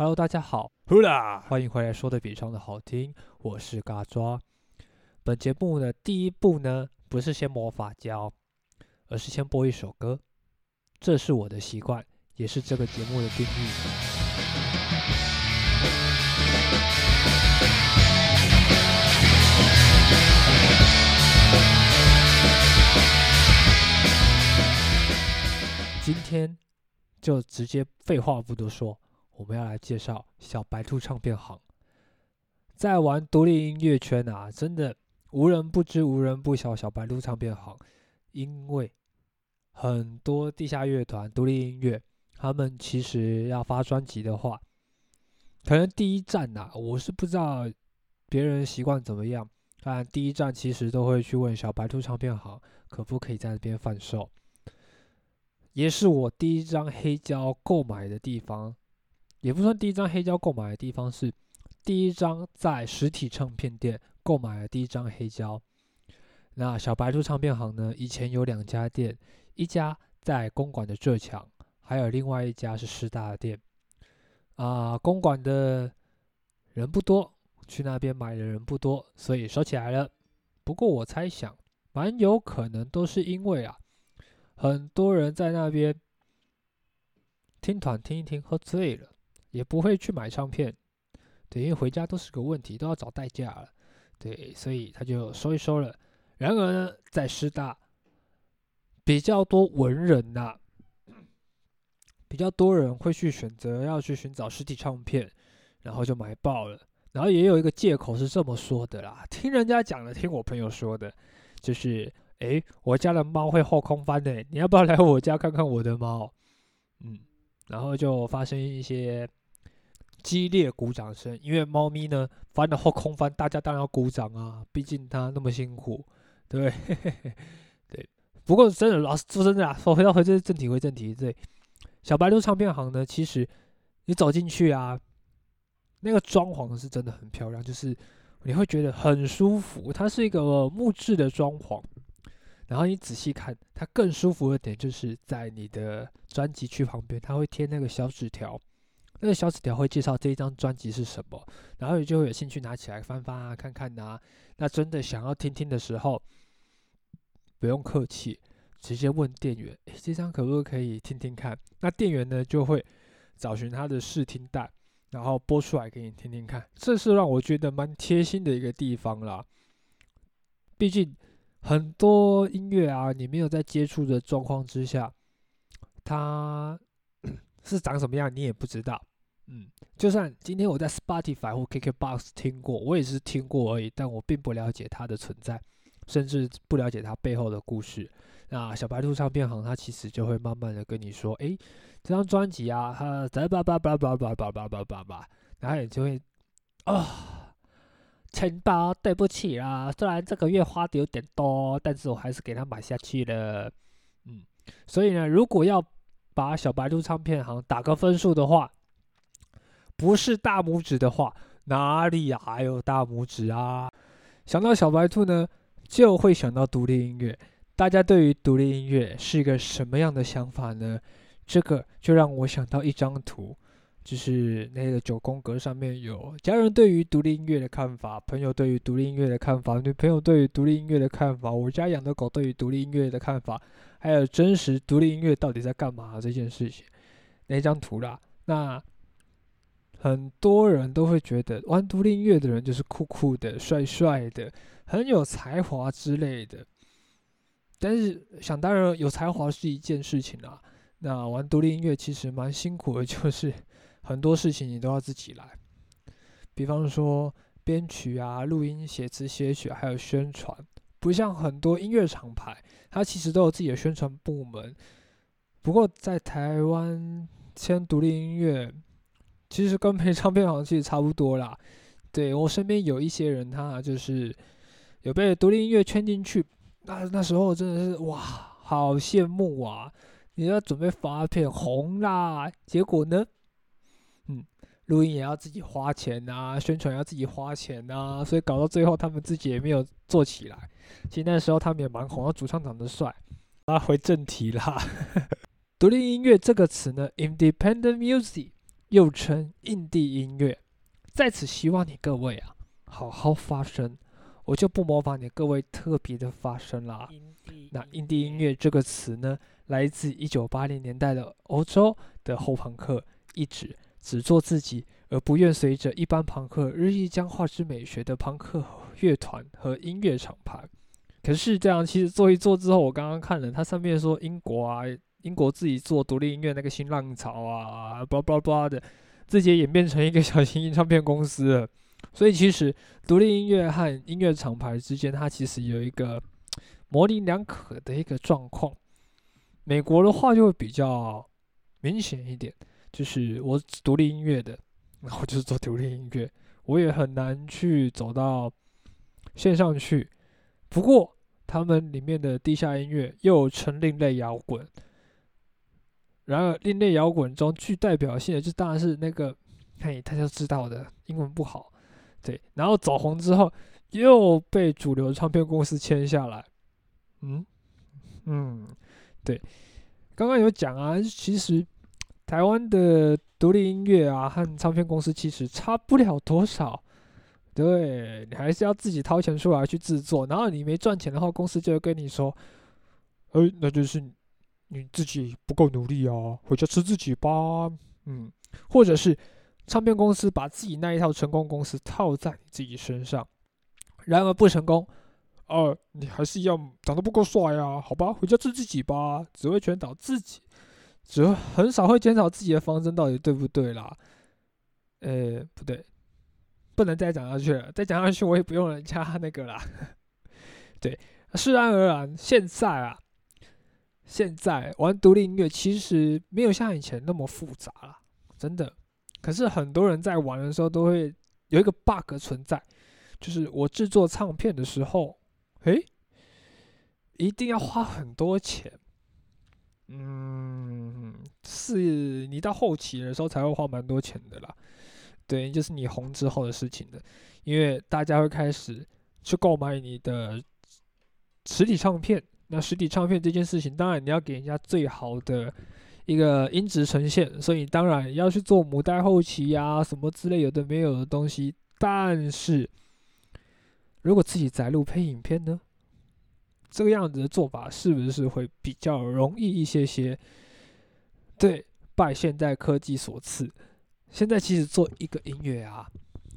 Hello，大家好，呼啦，欢迎回来，说的比唱的好听，我是嘎抓。本节目的第一步呢，不是先魔法教，而是先播一首歌，这是我的习惯，也是这个节目的定义。今天就直接废话不多说。我们要来介绍小白兔唱片行，在玩独立音乐圈啊，真的无人不知、无人不晓小白兔唱片行，因为很多地下乐团、独立音乐，他们其实要发专辑的话，可能第一站呐，我是不知道别人习惯怎么样，但第一站其实都会去问小白兔唱片行可不可以在那边贩售，也是我第一张黑胶购买的地方。也不算第一张黑胶购买的地方，是第一张在实体唱片店购买的第一张黑胶。那小白兔唱片行呢？以前有两家店，一家在公馆的浙墙，还有另外一家是师大的店。啊，公馆的人不多，去那边买的人不多，所以收起来了。不过我猜想，蛮有可能都是因为啊，很多人在那边听团听一听，喝醉了。也不会去买唱片，对，因为回家都是个问题，都要找代驾了，对，所以他就收一收了。然而呢，在师大比较多文人呐，比较多人会去选择要去寻找实体唱片，然后就买爆了。然后也有一个借口是这么说的啦，听人家讲的，听我朋友说的，就是，诶，我家的猫会后空翻的，你要不要来我家看看我的猫？嗯，然后就发生一些。激烈鼓掌声，因为猫咪呢翻了后空翻，大家当然要鼓掌啊，毕竟它那么辛苦，对 对。不过真的，老师说真的啊，说回到回这正题，回正题，对。小白兔唱片行呢，其实你走进去啊，那个装潢是真的很漂亮，就是你会觉得很舒服。它是一个木质的装潢，然后你仔细看，它更舒服的点就是在你的专辑区旁边，它会贴那个小纸条。那个小纸条会介绍这一张专辑是什么，然后你就会有兴趣拿起来翻翻啊，看看呐。那真的想要听听的时候，不用客气，直接问店员：“诶，这张可不可以听听看？”那店员呢就会找寻他的试听带，然后播出来给你听听看。这是让我觉得蛮贴心的一个地方啦。毕竟很多音乐啊，你没有在接触的状况之下，它 是长什么样，你也不知道。嗯，就算今天我在 Spotify 或 KKBox 听过，我也是听过而已，但我并不了解它的存在，甚至不了解它背后的故事。那小白兔唱片行，它其实就会慢慢的跟你说，诶，这张专辑啊，它叭叭叭叭叭叭叭叭叭叭叭，然后你就会啊，钱包对不起啦，虽然这个月花的有点多，但是我还是给他买下去了。嗯，所以呢，如果要把小白兔唱片行打个分数的话，不是大拇指的话，哪里还有大拇指啊？想到小白兔呢，就会想到独立音乐。大家对于独立音乐是一个什么样的想法呢？这个就让我想到一张图，就是那个九宫格上面有家人对于独立音乐的看法，朋友对于独立音乐的看法，女朋友对于独立音乐的看法，我家养的狗对于独立音乐的看法，还有真实独立音乐到底在干嘛这件事情，那张图啦，那。很多人都会觉得玩独立音乐的人就是酷酷的、帅帅的、很有才华之类的。但是想当然，有才华是一件事情啊。那玩独立音乐其实蛮辛苦的，就是很多事情你都要自己来。比方说编曲啊、录音、写词、写曲，还有宣传。不像很多音乐厂牌，它其实都有自己的宣传部门。不过在台湾签独立音乐。其实跟配唱片行其实差不多啦，对我身边有一些人，他就是有被独立音乐圈进去，那那时候真的是哇，好羡慕啊！你要准备发片红啦，结果呢，嗯，录音也要自己花钱啊，宣传要自己花钱啊，所以搞到最后他们自己也没有做起来。其实那时候他们也蛮红，主唱长得帅。啊，回正题啦，独立音乐这个词呢，independent music。又称印地音乐。在此希望你各位啊，好好发声。我就不模仿你各位特别的发声啦。那印地音乐这个词呢，来自一九八零年代的欧洲的后朋克，一直只做自己，而不愿随着一般朋克日益僵化之美学的朋克乐团和音乐厂牌。可是这样，其实做一做之后，我刚刚看了，它上面说英国啊，英国自己做独立音乐那个新浪潮啊，巴拉巴拉巴拉的，自己演变成一个小型唱片公司。所以其实独立音乐和音乐厂牌之间，它其实有一个模棱两可的一个状况。美国的话就会比较明显一点，就是我独立音乐的，然后就是做独立音乐，我也很难去走到线上去。不过，他们里面的地下音乐又称另类摇滚。然而，另类摇滚中具代表性的，就当然是那个，嘿，大家知道的，英文不好，对。然后走红之后，又被主流唱片公司签下来。嗯嗯，对。刚刚有讲啊，其实台湾的独立音乐啊，和唱片公司其实差不了多少。对你还是要自己掏钱出来去制作，然后你没赚钱的话，公司就会跟你说：“哎，那就是你自己不够努力啊，回家吃自己吧。”嗯，或者是唱片公司把自己那一套成功公司套在你自己身上，然而不成功，哦，你还是要长得不够帅啊？好吧，回家吃自己吧，只会全倒自己，只会很少会检讨自己的方针到底对不对啦。呃，不对。不能再讲下去了，再讲下去我也不用人家那个啦。对，自然而然，现在啊，现在玩独立音乐其实没有像以前那么复杂了，真的。可是很多人在玩的时候都会有一个 bug 存在，就是我制作唱片的时候，诶，一定要花很多钱。嗯，是你到后期的时候才会花蛮多钱的啦。对，就是你红之后的事情的，因为大家会开始去购买你的实体唱片。那实体唱片这件事情，当然你要给人家最好的一个音质呈现，所以当然要去做母带后期呀，什么之类有的没有的东西。但是如果自己载录配影片呢，这个样子的做法是不是会比较容易一些些？对，拜现代科技所赐。现在其实做一个音乐啊，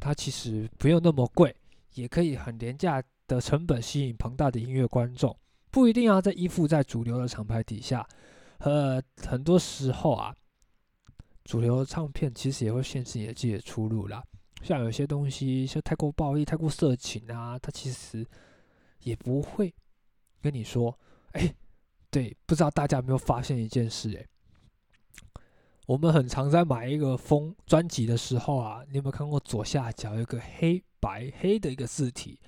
它其实不用那么贵，也可以很廉价的成本吸引庞大的音乐观众，不一定要在依附在主流的厂牌底下。呃，很多时候啊，主流唱片其实也会限制你的自己的出路啦。像有些东西，像太过暴力、太过色情啊，它其实也不会跟你说。哎，对，不知道大家有没有发现一件事？哎。我们很常在买一个封专辑的时候啊，你有没有看过左下角有个黑白黑的一个字体？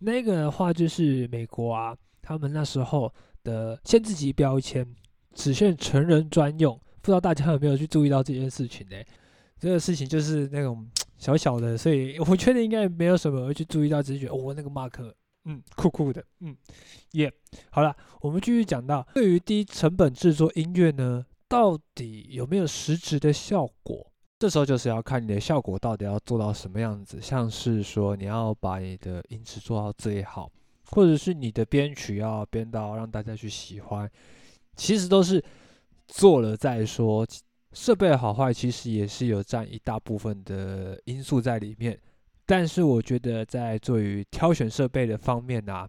那个的话就是美国啊，他们那时候的限制级标签，只限成人专用。不知道大家有没有去注意到这件事情呢？这个事情就是那种 小小的，所以我觉得应该没有什么会去注意到，只是觉得哦，那个 mark，嗯，酷酷的，嗯，耶。好了，我们继续讲到对于低成本制作音乐呢。到底有没有实质的效果？这时候就是要看你的效果到底要做到什么样子。像是说你要把你的音质做到最好，或者是你的编曲要编到让大家去喜欢，其实都是做了再说。设备好坏其实也是有占一大部分的因素在里面。但是我觉得在做于挑选设备的方面啊，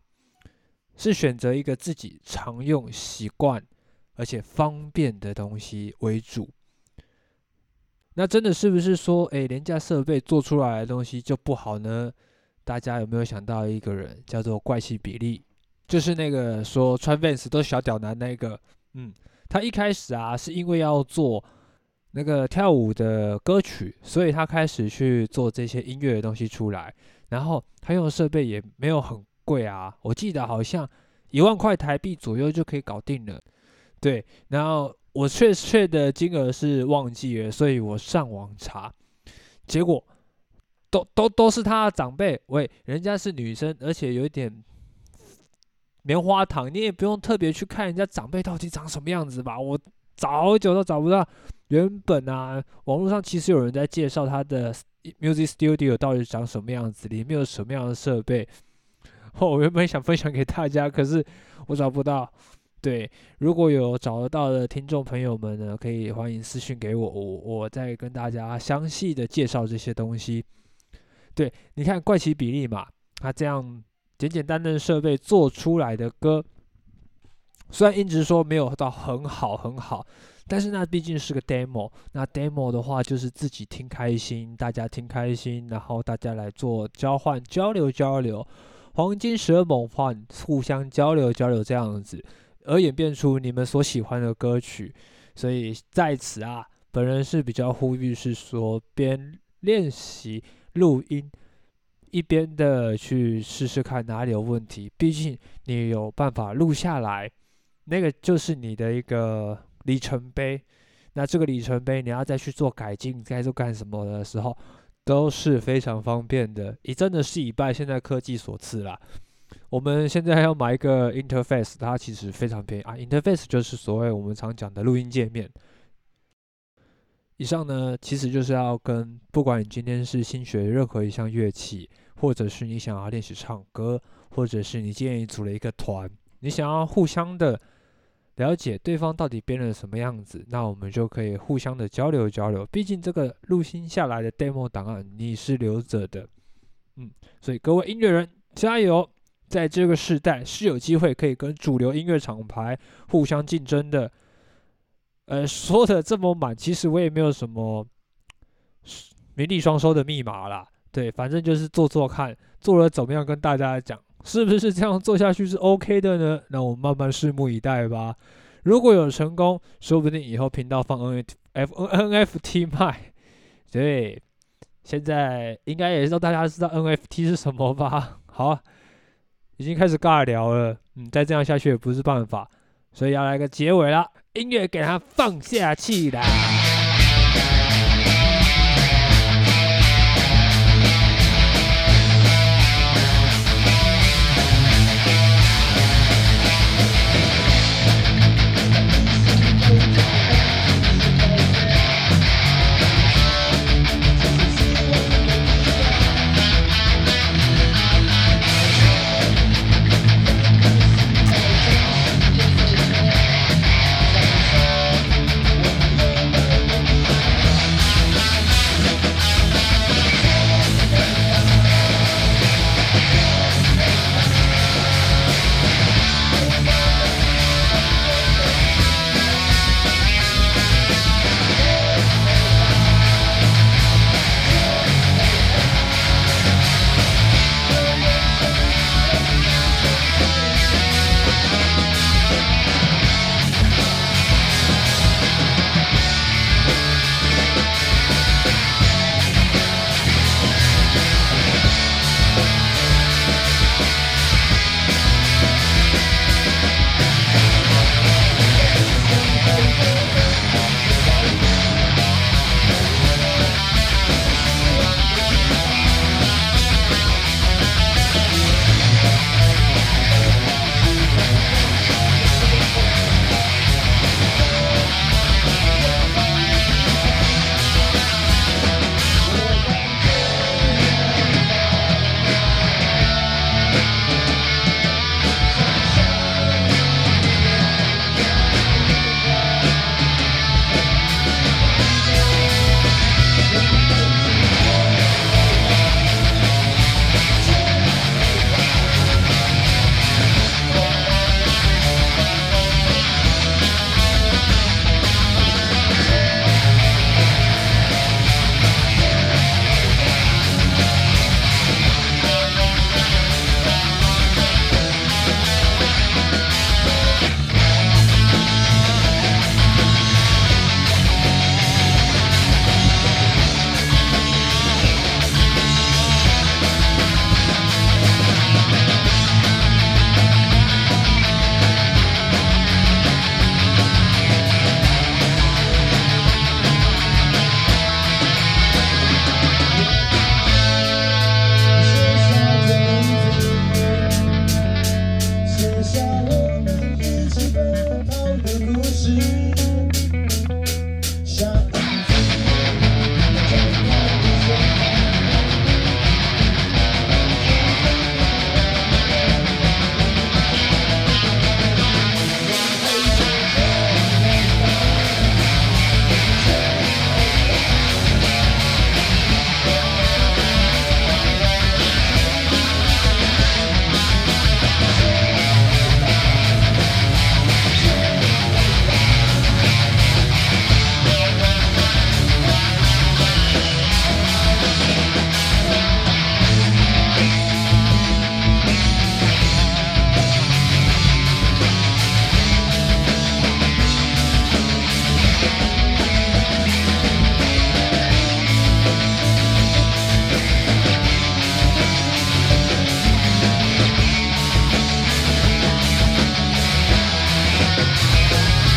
是选择一个自己常用习惯。而且方便的东西为主，那真的是不是说，哎，廉价设备做出来的东西就不好呢？大家有没有想到一个人叫做怪奇比利，就是那个说穿 Vans 都小屌男那个，嗯，他一开始啊是因为要做那个跳舞的歌曲，所以他开始去做这些音乐的东西出来，然后他用的设备也没有很贵啊，我记得好像一万块台币左右就可以搞定了。对，然后我确确的金额是忘记了，所以我上网查，结果都都都是他的长辈，喂，人家是女生，而且有一点棉花糖，你也不用特别去看人家长辈到底长什么样子吧，我找久都找不到，原本啊，网络上其实有人在介绍他的 Music Studio 到底长什么样子，里面有什么样的设备。我原本想分享给大家，可是我找不到。对，如果有找得到的听众朋友们呢，可以欢迎私信给我，我我再跟大家详细的介绍这些东西。对，你看怪奇比例嘛，它这样简简单单的设备做出来的歌，虽然音质说没有到很好很好，但是那毕竟是个 demo。那 demo 的话，就是自己听开心，大家听开心，然后大家来做交换交流交流，黄金蛇猛换，互相交流交流这样子。而演变出你们所喜欢的歌曲，所以在此啊，本人是比较呼吁是说，边练习录音，一边的去试试看哪里有问题。毕竟你有办法录下来，那个就是你的一个里程碑。那这个里程碑，你要再去做改进，该做干什么的时候，都是非常方便的。也真的是以拜现在科技所赐啦。我们现在还要买一个 interface，它其实非常便宜啊。interface 就是所谓我们常讲的录音界面。以上呢，其实就是要跟不管你今天是新学任何一项乐器，或者是你想要练习唱歌，或者是你建议组了一个团，你想要互相的了解对方到底编了什么样子，那我们就可以互相的交流交流。毕竟这个录音下来的 demo 档案你是留着的，嗯，所以各位音乐人加油！在这个时代是有机会可以跟主流音乐厂牌互相竞争的。呃，说的这么满，其实我也没有什么名利双收的密码啦。对，反正就是做做看，做了怎么样跟大家讲，是不是这样做下去是 OK 的呢？那我们慢慢拭目以待吧。如果有成功，说不定以后频道放 N F N F T 卖。对，现在应该也是让大家知道 N F T 是什么吧？好。已经开始尬聊了，嗯，再这样下去也不是办法，所以要来个结尾了，音乐给他放下去啦。